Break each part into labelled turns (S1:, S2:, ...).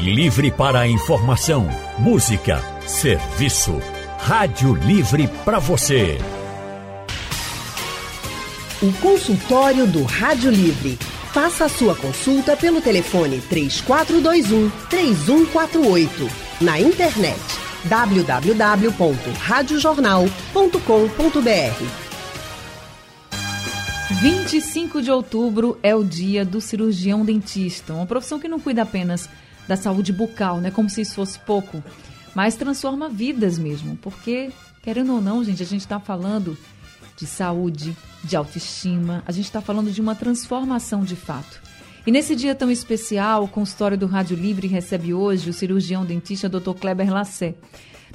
S1: Livre para a informação, música, serviço. Rádio Livre para você.
S2: O consultório do Rádio Livre. Faça a sua consulta pelo telefone 3421 3148. Na internet www.radiojornal.com.br
S3: 25 de outubro é o dia do cirurgião dentista, uma profissão que não cuida apenas da saúde bucal, né, como se isso fosse pouco, mas transforma vidas mesmo, porque querendo ou não, gente, a gente está falando de saúde, de autoestima, a gente está falando de uma transformação de fato. E nesse dia tão especial, o consultório do Rádio Livre recebe hoje o cirurgião dentista Dr. Kleber Lassé.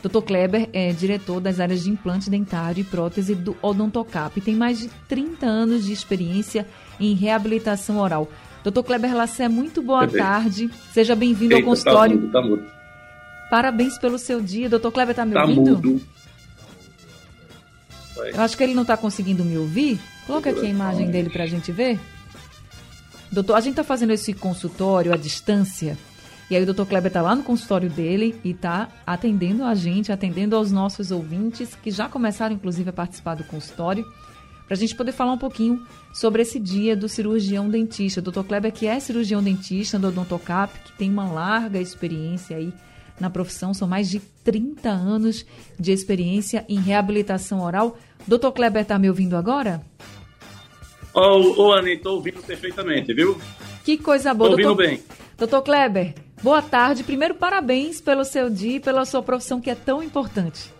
S3: Dr. Kleber é diretor das áreas de implante dentário e prótese do Odontocap e tem mais de 30 anos de experiência em reabilitação oral. Dr. Kleber Lassé, muito boa tarde. Seja bem-vindo ao tá consultório. Tá mudo, tá mudo. Parabéns pelo seu dia. Dr. Kleber, está me tá ouvindo? Mudo. Eu acho que ele não está conseguindo me ouvir. Coloca aqui a imagem dele para a gente ver. Doutor, a gente está fazendo esse consultório à distância e aí o doutor Kleber está lá no consultório dele e está atendendo a gente, atendendo aos nossos ouvintes, que já começaram, inclusive, a participar do consultório, para a gente poder falar um pouquinho sobre esse dia do cirurgião dentista. O doutor Kleber, que é cirurgião dentista do Odontocap, que tem uma larga experiência aí na profissão, são mais de 30 anos de experiência em reabilitação oral. Doutor Kleber está me ouvindo agora?
S4: Ô, oh, oh, Anny, estou ouvindo perfeitamente, viu?
S3: Que coisa boa.
S4: Estou ouvindo doutor... bem.
S3: Doutor Kleber, Boa tarde. Primeiro, parabéns pelo seu dia e pela sua profissão que é tão importante.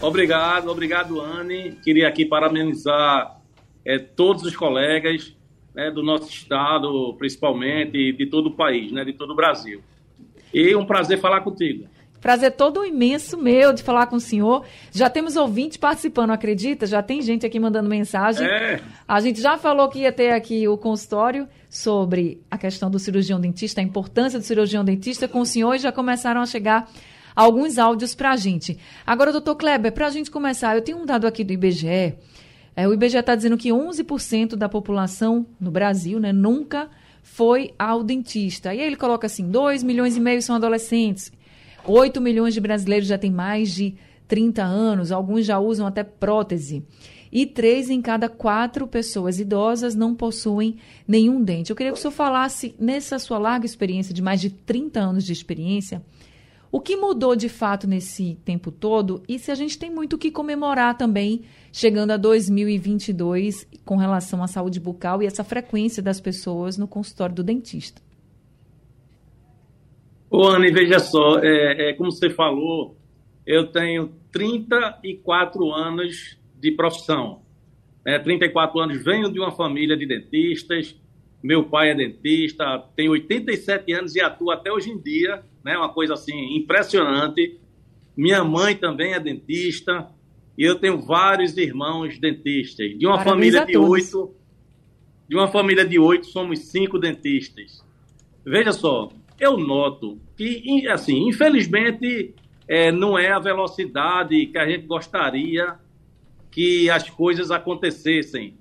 S4: Obrigado, obrigado, Anne. Queria aqui parabenizar é, todos os colegas né, do nosso estado, principalmente, e de todo o país, né, de todo o Brasil. E um prazer falar contigo.
S3: Prazer todo imenso meu de falar com o senhor. Já temos ouvintes participando, acredita? Já tem gente aqui mandando mensagem. É. A gente já falou que ia ter aqui o consultório sobre a questão do cirurgião dentista, a importância do cirurgião dentista com o senhor e já começaram a chegar alguns áudios para a gente. Agora, doutor Kleber, para a gente começar, eu tenho um dado aqui do IBGE. É, o IBGE está dizendo que 11% da população no Brasil né, nunca foi ao dentista. E aí ele coloca assim: 2 milhões e meio são adolescentes, 8 milhões de brasileiros já têm mais de 30 anos, alguns já usam até prótese e três em cada quatro pessoas idosas não possuem nenhum dente. Eu queria que o senhor falasse, nessa sua larga experiência, de mais de 30 anos de experiência, o que mudou de fato nesse tempo todo e se a gente tem muito o que comemorar também, chegando a 2022, com relação à saúde bucal e essa frequência das pessoas no consultório do dentista?
S4: Ô, Ana, veja só, é, é, como você falou, eu tenho 34 anos de profissão. É, 34 anos, venho de uma família de dentistas, meu pai é dentista, tem 87 anos e atua até hoje em dia, né? Uma coisa assim impressionante. Minha mãe também é dentista e eu tenho vários irmãos dentistas. De uma Parabéns família de oito, de uma família de oito, somos cinco dentistas. Veja só, eu noto que, assim, infelizmente, é, não é a velocidade que a gente gostaria que as coisas acontecessem.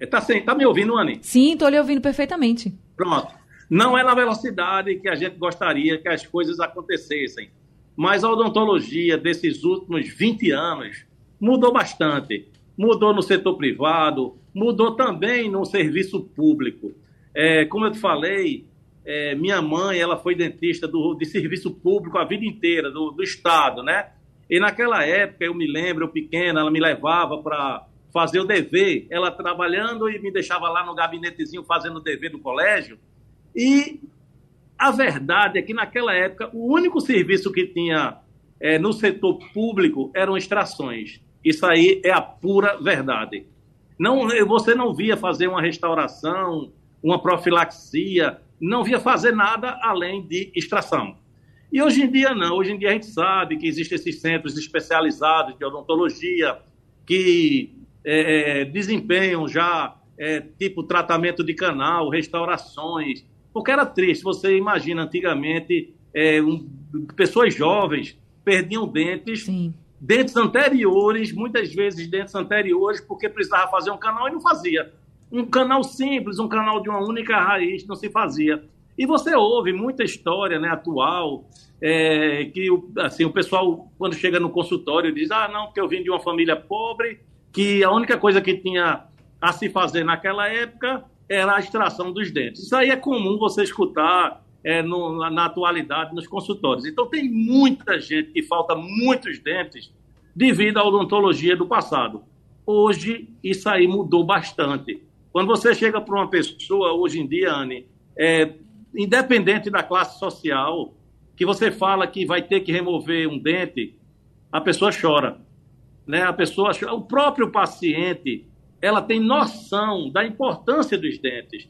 S4: Está tá me ouvindo, Anny?
S3: Sim, estou lhe ouvindo perfeitamente.
S4: Pronto. Não é na velocidade que a gente gostaria que as coisas acontecessem. Mas a odontologia desses últimos 20 anos mudou bastante. Mudou no setor privado, mudou também no serviço público. É, como eu te falei, é, minha mãe ela foi dentista do, de serviço público a vida inteira, do, do Estado, né? E naquela época, eu me lembro, eu pequena, ela me levava para fazer o dever, ela trabalhando e me deixava lá no gabinetezinho fazendo o dever do colégio. E a verdade é que naquela época, o único serviço que tinha é, no setor público eram extrações. Isso aí é a pura verdade. Não, você não via fazer uma restauração, uma profilaxia, não via fazer nada além de extração. E hoje em dia não, hoje em dia a gente sabe que existem esses centros especializados de odontologia que é, é, desempenham já é, tipo tratamento de canal, restaurações, porque era triste, você imagina antigamente é, um, pessoas jovens perdiam dentes, Sim. dentes anteriores, muitas vezes dentes anteriores, porque precisava fazer um canal e não fazia. Um canal simples, um canal de uma única raiz, não se fazia. E você ouve muita história né, atual, é, que assim, o pessoal, quando chega no consultório, diz: Ah, não, porque eu vim de uma família pobre, que a única coisa que tinha a se fazer naquela época era a extração dos dentes. Isso aí é comum você escutar é, no, na atualidade nos consultórios. Então, tem muita gente que falta muitos dentes devido à odontologia do passado. Hoje, isso aí mudou bastante. Quando você chega para uma pessoa, hoje em dia, Anne, é, independente da classe social, que você fala que vai ter que remover um dente, a pessoa chora. Né? A pessoa, o próprio paciente, ela tem noção da importância dos dentes,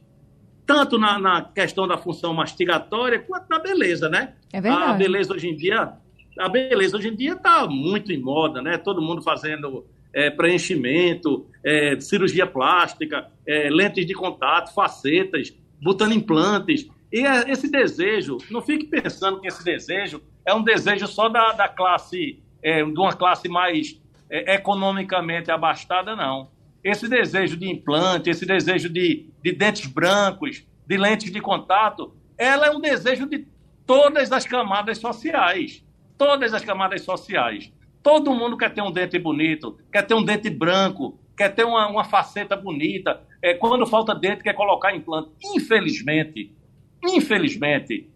S4: tanto na, na questão da função mastigatória quanto na beleza, né?
S3: É verdade.
S4: A beleza hoje em dia, a beleza hoje em dia está muito em moda, né? Todo mundo fazendo é, preenchimento, é, cirurgia plástica, é, lentes de contato, facetas, botando implantes. E é, esse desejo, não fique pensando que esse desejo é um desejo só da, da classe, é, de uma classe mais economicamente abastada, não. Esse desejo de implante, esse desejo de, de dentes brancos, de lentes de contato, ela é um desejo de todas as camadas sociais. Todas as camadas sociais. Todo mundo quer ter um dente bonito, quer ter um dente branco, quer ter uma, uma faceta bonita. É, quando falta dente, quer colocar implante. Infelizmente, Infelizmente,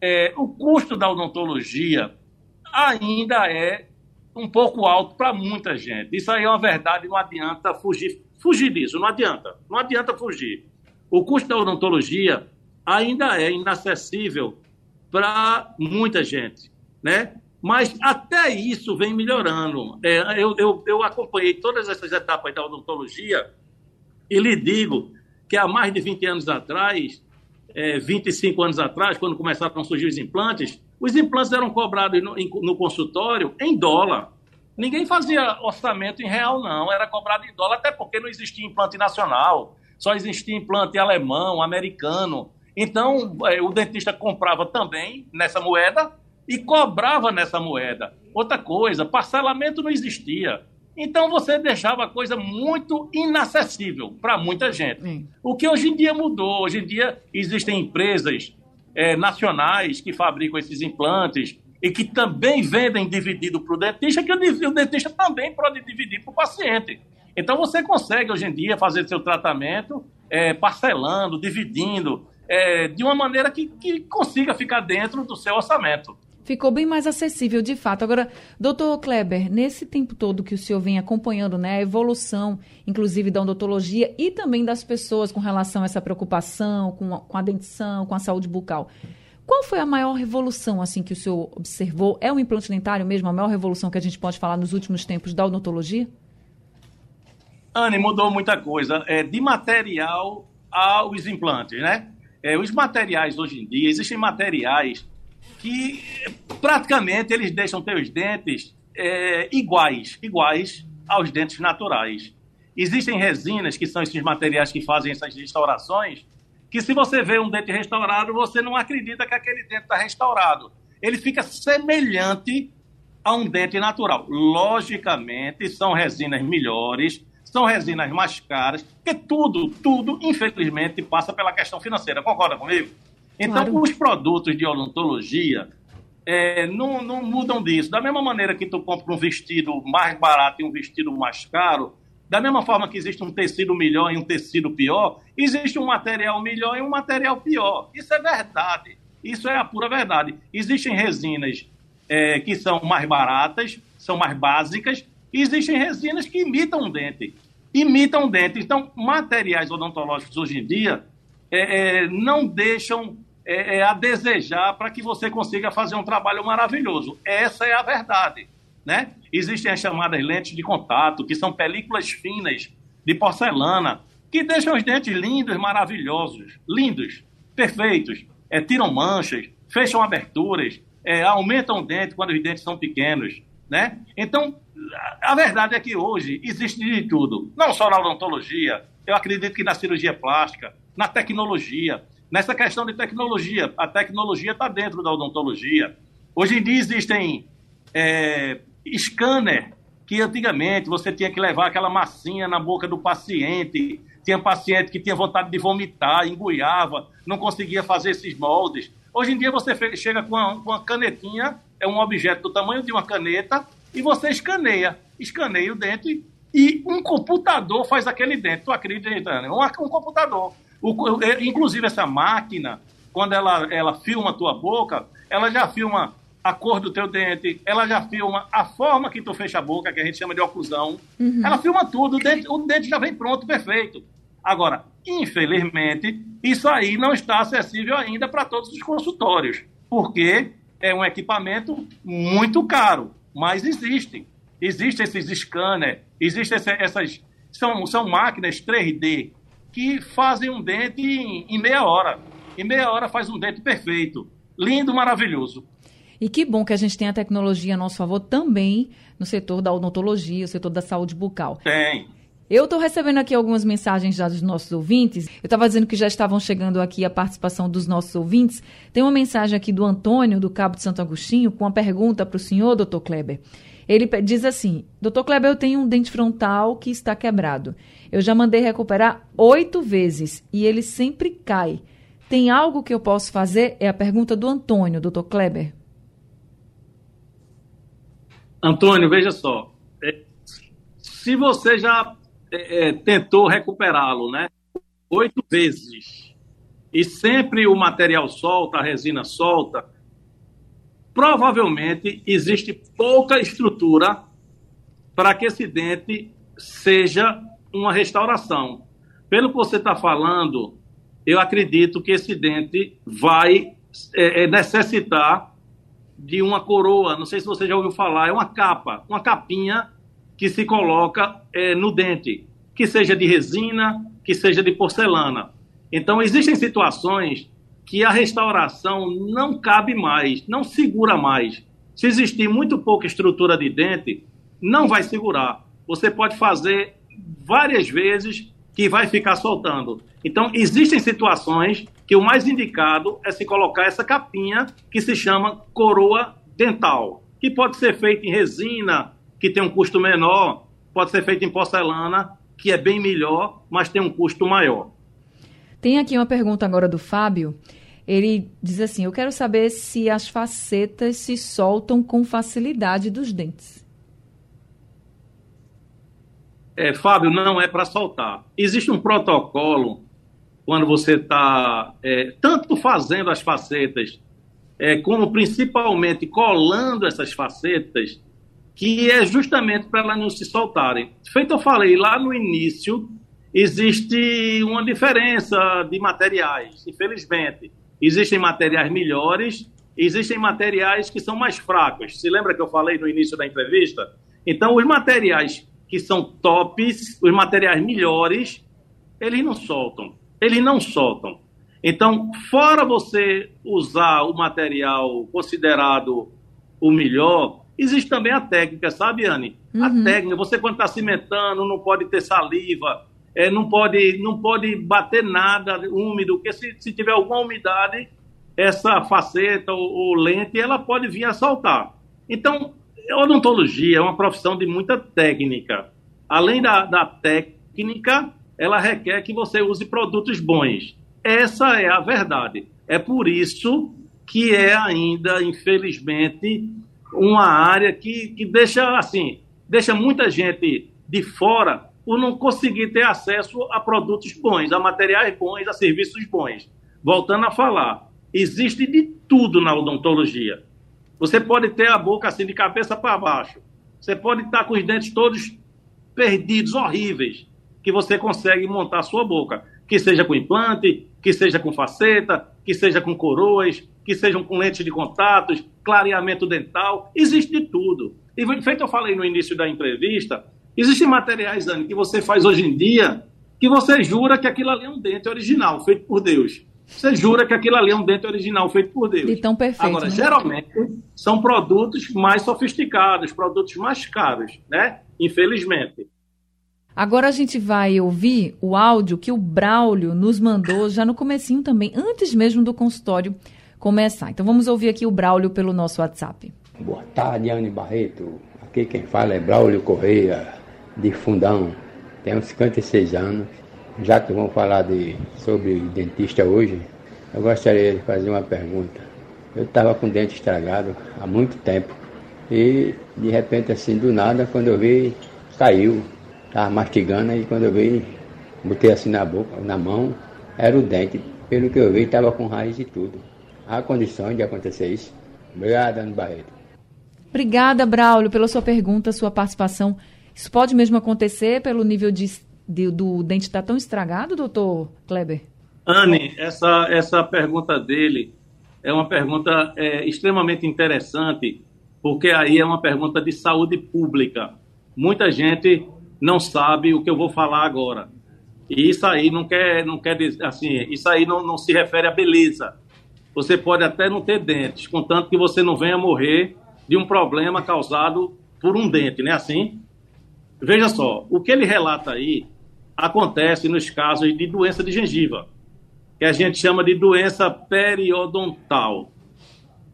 S4: é, o custo da odontologia ainda é um pouco alto para muita gente. Isso aí é uma verdade, não adianta fugir, fugir disso, não adianta, não adianta fugir. O custo da odontologia ainda é inacessível para muita gente, né? Mas até isso vem melhorando. É, eu, eu, eu acompanhei todas essas etapas da odontologia e lhe digo que há mais de 20 anos atrás é, 25 anos atrás, quando começaram a surgir os implantes, os implantes eram cobrados no, no consultório em dólar. Ninguém fazia orçamento em real, não. Era cobrado em dólar, até porque não existia implante nacional. Só existia implante alemão, americano. Então, é, o dentista comprava também nessa moeda e cobrava nessa moeda. Outra coisa, parcelamento não existia. Então você deixava a coisa muito inacessível para muita gente. O que hoje em dia mudou. Hoje em dia existem empresas é, nacionais que fabricam esses implantes e que também vendem dividido para o dentista, que o dentista também pode dividir para o paciente. Então você consegue hoje em dia fazer seu tratamento é, parcelando, dividindo, é, de uma maneira que, que consiga ficar dentro do seu orçamento
S3: ficou bem mais acessível, de fato. Agora, doutor Kleber, nesse tempo todo que o senhor vem acompanhando né, a evolução, inclusive da odontologia e também das pessoas com relação a essa preocupação com a, com a dentição, com a saúde bucal, qual foi a maior revolução assim que o senhor observou? É o implante dentário mesmo a maior revolução que a gente pode falar nos últimos tempos da odontologia?
S4: Anne, mudou muita coisa. É, de material aos implantes, né? É, os materiais hoje em dia, existem materiais que praticamente eles deixam teus dentes é, iguais, iguais aos dentes naturais. Existem resinas, que são esses materiais que fazem essas restaurações, que se você vê um dente restaurado, você não acredita que aquele dente está restaurado. Ele fica semelhante a um dente natural. Logicamente, são resinas melhores, são resinas mais caras, porque tudo, tudo, infelizmente, passa pela questão financeira. Concorda comigo? Então, claro. os produtos de odontologia é, não, não mudam disso. Da mesma maneira que tu compra um vestido mais barato e um vestido mais caro, da mesma forma que existe um tecido melhor e um tecido pior, existe um material melhor e um material pior. Isso é verdade. Isso é a pura verdade. Existem resinas é, que são mais baratas, são mais básicas, e existem resinas que imitam o dente. Imitam o dente. Então, materiais odontológicos hoje em dia é, é não deixam é, é a desejar para que você consiga fazer um trabalho maravilhoso. Essa é a verdade. Né? Existem as chamadas lentes de contato, que são películas finas de porcelana, que deixam os dentes lindos, maravilhosos, lindos, perfeitos, é, tiram manchas, fecham aberturas, é, aumentam o dente quando os dentes são pequenos. Né? Então, a verdade é que hoje existe de tudo, não só na odontologia, eu acredito que na cirurgia plástica, na tecnologia. Nessa questão de tecnologia, a tecnologia está dentro da odontologia. Hoje em dia existem é, scanner que antigamente você tinha que levar aquela massinha na boca do paciente, tinha paciente que tinha vontade de vomitar, engoiava, não conseguia fazer esses moldes. Hoje em dia você chega com uma, com uma canetinha, é um objeto do tamanho de uma caneta, e você escaneia. Escaneia o dente e um computador faz aquele dente. Tu acredita, né? Um, um computador. O, é, inclusive, essa máquina, quando ela, ela filma a tua boca, ela já filma a cor do teu dente, ela já filma a forma que tu fecha a boca, que a gente chama de oclusão. Uhum. Ela filma tudo, o dente, o dente já vem pronto, perfeito. Agora, infelizmente, isso aí não está acessível ainda para todos os consultórios, porque é um equipamento muito caro, mas existe. Existem esses scanners, existem essas. São, são máquinas 3D que fazem um dente em, em meia hora. Em meia hora faz um dente perfeito. Lindo, maravilhoso.
S3: E que bom que a gente tem a tecnologia a nosso favor também no setor da odontologia, no setor da saúde bucal.
S4: Tem.
S3: Eu estou recebendo aqui algumas mensagens já dos nossos ouvintes. Eu estava dizendo que já estavam chegando aqui a participação dos nossos ouvintes. Tem uma mensagem aqui do Antônio, do Cabo de Santo Agostinho, com uma pergunta para o senhor, doutor Kleber. Ele diz assim: Doutor Kleber, eu tenho um dente frontal que está quebrado. Eu já mandei recuperar oito vezes e ele sempre cai. Tem algo que eu posso fazer? É a pergunta do Antônio, doutor Kleber.
S4: Antônio, veja só. É, se você já é, é, tentou recuperá-lo, né? Oito vezes. E sempre o material solta, a resina solta. Provavelmente existe pouca estrutura para que esse dente seja uma restauração. Pelo que você está falando, eu acredito que esse dente vai é, é necessitar de uma coroa, não sei se você já ouviu falar, é uma capa, uma capinha que se coloca é, no dente, que seja de resina, que seja de porcelana. Então, existem situações que a restauração não cabe mais, não segura mais. Se existir muito pouca estrutura de dente, não vai segurar. Você pode fazer várias vezes que vai ficar soltando. Então, existem situações que o mais indicado é se colocar essa capinha que se chama coroa dental, que pode ser feita em resina, que tem um custo menor, pode ser feita em porcelana, que é bem melhor, mas tem um custo maior.
S3: Tem aqui uma pergunta agora do Fábio. Ele diz assim: Eu quero saber se as facetas se soltam com facilidade dos dentes.
S4: É, Fábio, não é para soltar. Existe um protocolo quando você está é, tanto fazendo as facetas, é, como principalmente colando essas facetas, que é justamente para elas não se soltarem. Feito eu falei lá no início, existe uma diferença de materiais, infelizmente. Existem materiais melhores, existem materiais que são mais fracos. Se lembra que eu falei no início da entrevista? Então, os materiais que são tops, os materiais melhores, eles não soltam. Eles não soltam. Então, fora você usar o material considerado o melhor, existe também a técnica, sabe, Anne? Uhum. A técnica, você quando está cimentando, não pode ter saliva, é, não, pode, não pode bater nada úmido, porque se, se tiver alguma umidade, essa faceta ou, ou lente, ela pode vir a saltar. Então, odontologia é uma profissão de muita técnica. Além da, da técnica, ela requer que você use produtos bons. Essa é a verdade. É por isso que é ainda, infelizmente, uma área que, que deixa assim, deixa muita gente de fora por não conseguir ter acesso a produtos bons, a materiais bons, a serviços bons. Voltando a falar, existe de tudo na odontologia. Você pode ter a boca assim de cabeça para baixo. Você pode estar com os dentes todos perdidos, horríveis, que você consegue montar a sua boca. Que seja com implante, que seja com faceta, que seja com coroas, que sejam com lentes de contatos, clareamento dental. Existe de tudo. E feito eu falei no início da entrevista, existem materiais, Anne, que você faz hoje em dia que você jura que aquilo ali é um dente original, feito por Deus. Você jura que aquilo ali é um dente original feito por Deus.
S3: E tão perfeito.
S4: Agora,
S3: né?
S4: geralmente, são produtos mais sofisticados, produtos mais caros, né? Infelizmente.
S3: Agora a gente vai ouvir o áudio que o Braulio nos mandou já no comecinho também, antes mesmo do consultório começar. Então vamos ouvir aqui o Braulio pelo nosso WhatsApp.
S5: Boa tarde, Anne Barreto. Aqui quem fala é Braulio Correia, de Fundão. Tenho 56 anos já que vamos falar de, sobre dentista hoje, eu gostaria de fazer uma pergunta. Eu estava com o dente estragado há muito tempo e de repente assim do nada quando eu vi caiu, estava mastigando e quando eu vi botei assim na boca, na mão, era o dente. Pelo que eu vi estava com raiz e tudo. Há condições de acontecer isso? Obrigado, Ana Barreto.
S3: Obrigada, Braulio, pela sua pergunta, sua participação. Isso pode mesmo acontecer pelo nível de, de do dente estar tá tão estragado, doutor Kleber?
S4: Anne, essa, essa pergunta dele é uma pergunta é, extremamente interessante, porque aí é uma pergunta de saúde pública. Muita gente não sabe o que eu vou falar agora. E isso aí não quer, não quer dizer, assim, isso aí não, não se refere à beleza. Você pode até não ter dentes, contanto que você não venha morrer de um problema causado por um dente, não é assim? Veja só, o que ele relata aí acontece nos casos de doença de gengiva, que a gente chama de doença periodontal.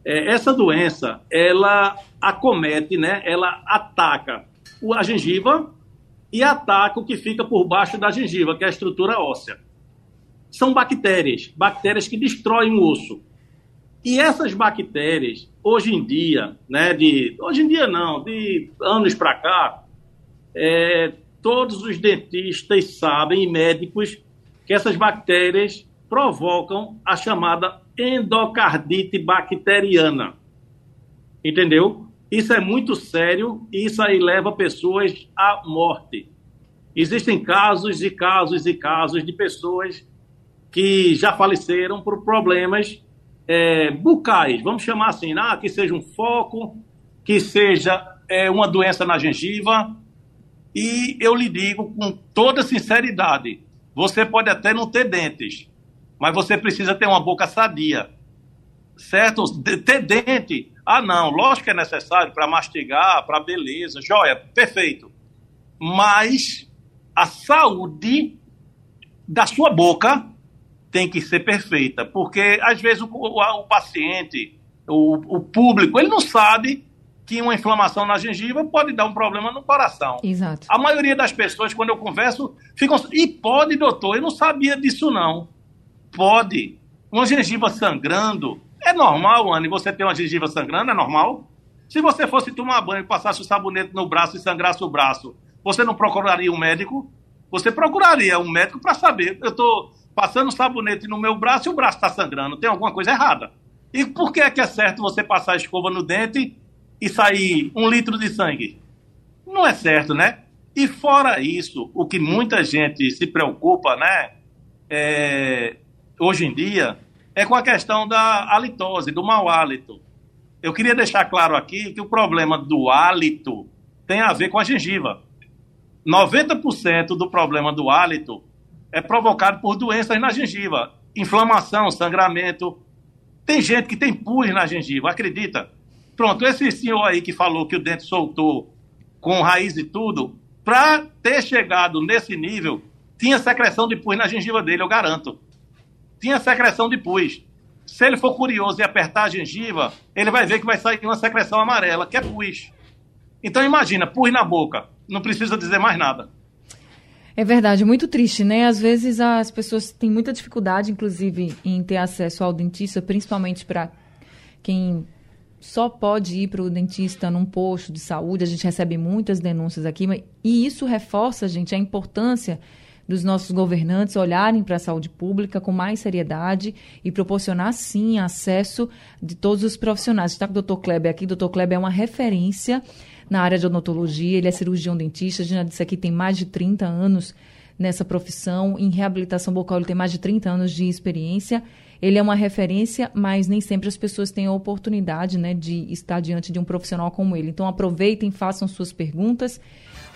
S4: É, essa doença, ela acomete, né? Ela ataca a gengiva e ataca o que fica por baixo da gengiva, que é a estrutura óssea. São bactérias, bactérias que destroem o osso. E essas bactérias, hoje em dia, né, de, hoje em dia não, de anos para cá, é, todos os dentistas sabem e médicos que essas bactérias provocam a chamada endocardite bacteriana. Entendeu? Isso é muito sério e isso aí leva pessoas à morte. Existem casos e casos e casos de pessoas que já faleceram por problemas é, bucais, vamos chamar assim, né? que seja um foco, que seja é, uma doença na gengiva. E eu lhe digo com toda sinceridade: você pode até não ter dentes, mas você precisa ter uma boca sadia. Certo? Ter dente, ah, não, lógico que é necessário para mastigar, para beleza, joia, perfeito. Mas a saúde da sua boca tem que ser perfeita, porque às vezes o, o, o paciente, o, o, público, ele não sabe que uma inflamação na gengiva pode dar um problema no coração.
S3: Exato.
S4: A maioria das pessoas, quando eu converso, ficam. E pode, doutor, eu não sabia disso, não. Pode. Uma gengiva sangrando. É normal, Anne, você ter uma gengiva sangrando, é normal? Se você fosse tomar banho, passasse o sabonete no braço e sangrasse o braço, você não procuraria um médico? Você procuraria um médico para saber. Eu estou passando sabonete no meu braço e o braço está sangrando. Tem alguma coisa errada. E por que é que é certo você passar a escova no dente e sair um litro de sangue? Não é certo, né? E fora isso, o que muita gente se preocupa, né? É, hoje em dia, é com a questão da halitose, do mau hálito. Eu queria deixar claro aqui que o problema do hálito tem a ver com a gengiva. 90% do problema do hálito é provocado por doenças na gengiva, inflamação, sangramento. Tem gente que tem pus na gengiva, acredita? Pronto, esse senhor aí que falou que o dente soltou com raiz e tudo, para ter chegado nesse nível, tinha secreção de pus na gengiva dele, eu garanto. Tinha secreção de pus. Se ele for curioso e apertar a gengiva, ele vai ver que vai sair uma secreção amarela, que é pus. Então imagina, pus na boca, não precisa dizer mais nada.
S3: É verdade, muito triste, né? Às vezes as pessoas têm muita dificuldade, inclusive, em ter acesso ao dentista, principalmente para quem só pode ir para o dentista num posto de saúde. A gente recebe muitas denúncias aqui, e isso reforça, gente, a importância dos nossos governantes olharem para a saúde pública com mais seriedade e proporcionar, sim, acesso de todos os profissionais. Está com o doutor Kleber aqui. O doutor Kleber é uma referência na área de odontologia, ele é cirurgião dentista, a gente já disse aqui, tem mais de 30 anos nessa profissão. Em reabilitação bucal, ele tem mais de 30 anos de experiência. Ele é uma referência, mas nem sempre as pessoas têm a oportunidade né, de estar diante de um profissional como ele. Então, aproveitem, façam suas perguntas.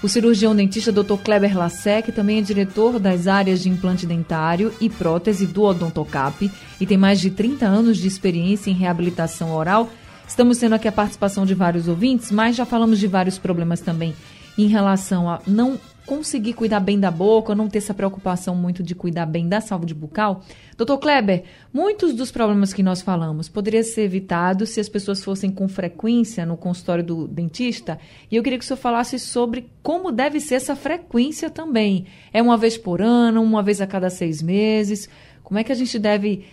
S3: O cirurgião dentista Dr. Kleber Lassec também é diretor das áreas de implante dentário e prótese do Odontocap e tem mais de 30 anos de experiência em reabilitação oral Estamos tendo aqui a participação de vários ouvintes, mas já falamos de vários problemas também em relação a não conseguir cuidar bem da boca, não ter essa preocupação muito de cuidar bem da saúde bucal. Doutor Kleber, muitos dos problemas que nós falamos poderiam ser evitados se as pessoas fossem com frequência no consultório do dentista. E eu queria que o senhor falasse sobre como deve ser essa frequência também. É uma vez por ano, uma vez a cada seis meses? Como é que a gente deve.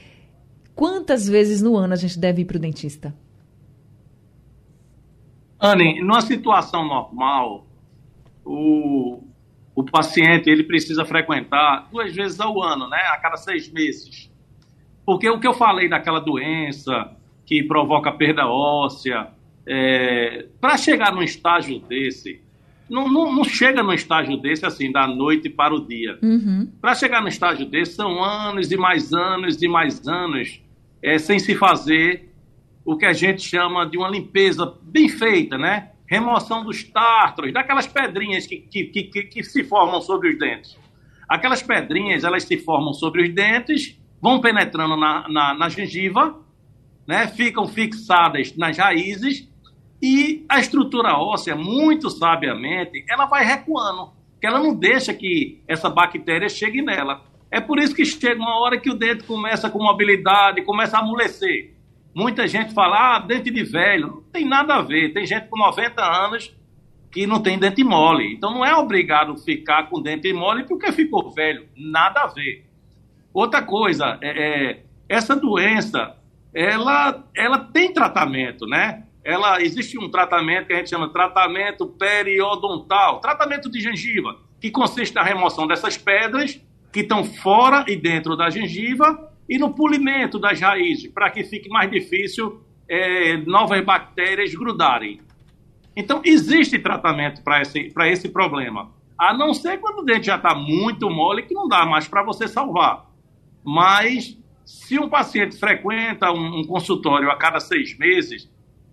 S3: Quantas vezes no ano a gente deve ir para o dentista?
S4: Anne, numa situação normal, o, o paciente ele precisa frequentar duas vezes ao ano, né? A cada seis meses. Porque o que eu falei daquela doença que provoca perda óssea, é, para chegar num estágio desse, não, não, não, chega num estágio desse assim, da noite para o dia. Uhum. Para chegar num estágio desse, são anos e mais anos e mais anos é, sem se fazer o que a gente chama de uma limpeza bem feita, né? Remoção dos tártaros, daquelas pedrinhas que, que, que, que, se formam sobre os dentes. Aquelas pedrinhas, elas se formam sobre os dentes, vão penetrando na, na, na gengiva, né, ficam fixadas nas raízes e a estrutura óssea, muito sabiamente, ela vai recuando, que ela não deixa que essa bactéria chegue nela. É por isso que chega uma hora que o dente começa com mobilidade, começa a amolecer. Muita gente fala, ah, dente de velho. Não tem nada a ver. Tem gente com 90 anos que não tem dente mole. Então não é obrigado ficar com dente mole porque ficou velho. Nada a ver. Outra coisa, é, é, essa doença, ela, ela tem tratamento, né? Ela, existe um tratamento que a gente chama tratamento periodontal, tratamento de gengiva, que consiste na remoção dessas pedras que estão fora e dentro da gengiva e no polimento das raízes, para que fique mais difícil é, novas bactérias grudarem. Então, existe tratamento para esse, esse problema. A não ser quando o dente já está muito mole, que não dá mais para você salvar. Mas, se um paciente frequenta um, um consultório a cada seis meses,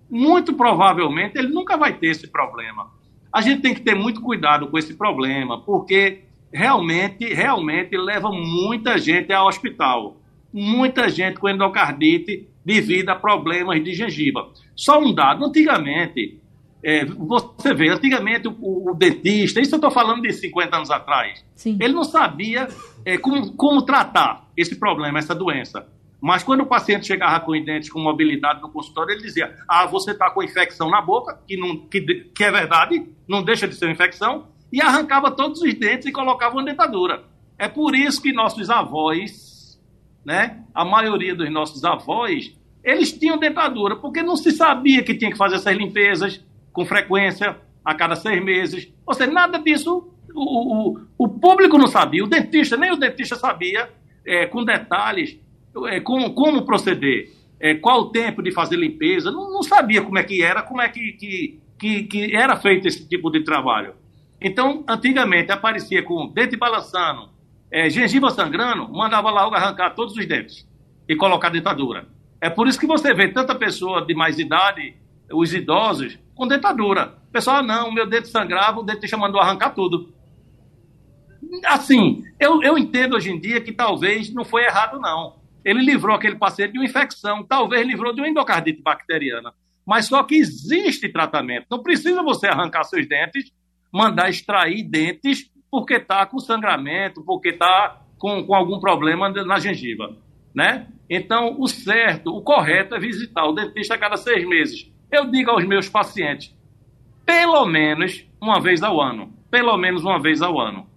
S4: muito provavelmente ele nunca vai ter esse problema. A gente tem que ter muito cuidado com esse problema, porque realmente, realmente leva muita gente ao hospital muita gente com endocardite devido a problemas de gengiva. Só um dado, antigamente, é, você vê, antigamente o, o, dentista, isso eu estou falando de 50 anos atrás, Sim. ele não sabia é, como, como tratar esse problema, essa doença. Mas quando o paciente chegava com os dentes com mobilidade no consultório, ele dizia: Ah, você está com infecção na boca, que, não, que, que é verdade, não deixa de ser infecção, e arrancava todos os dentes e colocava uma dentadura. É por isso que nossos avós né? A maioria dos nossos avós, eles tinham dentadura, porque não se sabia que tinha que fazer essas limpezas com frequência, a cada seis meses. Ou seja, nada disso o, o, o público não sabia, o dentista, nem o dentista sabia, é, com detalhes, é, como, como proceder, é, qual o tempo de fazer limpeza, não, não, sabia como é que era, como é que, que, que, que era feito esse tipo de trabalho. Então, antigamente aparecia com dente balançando, é, gengiva sangrando, mandava logo arrancar todos os dentes e colocar dentadura. É por isso que você vê tanta pessoa de mais idade, os idosos, com dentadura. O pessoal, ah, não, meu dente sangrava, o dentista mandou arrancar tudo. Assim, eu, eu entendo hoje em dia que talvez não foi errado, não. Ele livrou aquele paciente de uma infecção, talvez livrou de uma endocardite bacteriana. Mas só que existe tratamento. Não precisa você arrancar seus dentes, mandar extrair dentes porque está com sangramento, porque está com, com algum problema na gengiva, né? Então, o certo, o correto é visitar o dentista a cada seis meses. Eu digo aos meus pacientes, pelo menos uma vez ao ano. Pelo menos uma vez ao ano.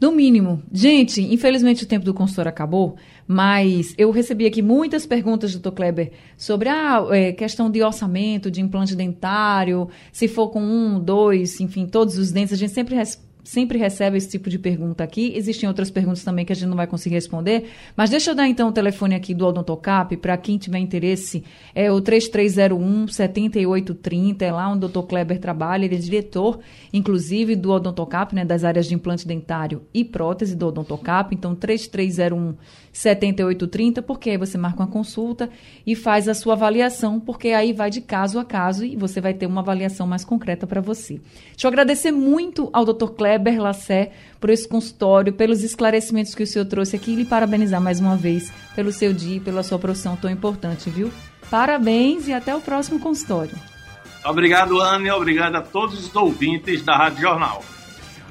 S3: No mínimo. Gente, infelizmente o tempo do consultor acabou, mas eu recebi aqui muitas perguntas, doutor Kleber, sobre a é, questão de orçamento, de implante dentário, se for com um, dois, enfim, todos os dentes. A gente sempre sempre recebe esse tipo de pergunta aqui. Existem outras perguntas também que a gente não vai conseguir responder. Mas deixa eu dar então o telefone aqui do Odontocap para quem tiver interesse. É o 3301 7830, é lá onde o Dr. Kleber trabalha. Ele é diretor, inclusive, do Odontocap, né, das áreas de implante dentário e prótese do Odontocap. Então, 3301 7830, porque aí você marca uma consulta e faz a sua avaliação, porque aí vai de caso a caso e você vai ter uma avaliação mais concreta para você. Deixa eu agradecer muito ao Dr. Kleber Lassé por esse consultório, pelos esclarecimentos que o senhor trouxe aqui e lhe parabenizar mais uma vez pelo seu dia e pela sua profissão tão importante, viu? Parabéns e até o próximo consultório.
S4: Obrigado, Anne, obrigado a todos os ouvintes da Rádio Jornal.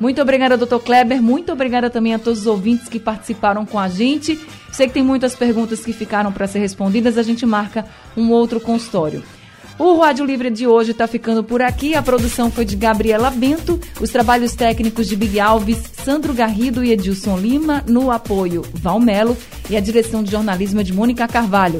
S3: Muito obrigada, doutor Kleber. Muito obrigada também a todos os ouvintes que participaram com a gente. Sei que tem muitas perguntas que ficaram para ser respondidas. A gente marca um outro consultório. O Rádio Livre de hoje está ficando por aqui. A produção foi de Gabriela Bento, os trabalhos técnicos de Big Alves, Sandro Garrido e Edilson Lima, no apoio Valmelo e a direção de jornalismo é de Mônica Carvalho.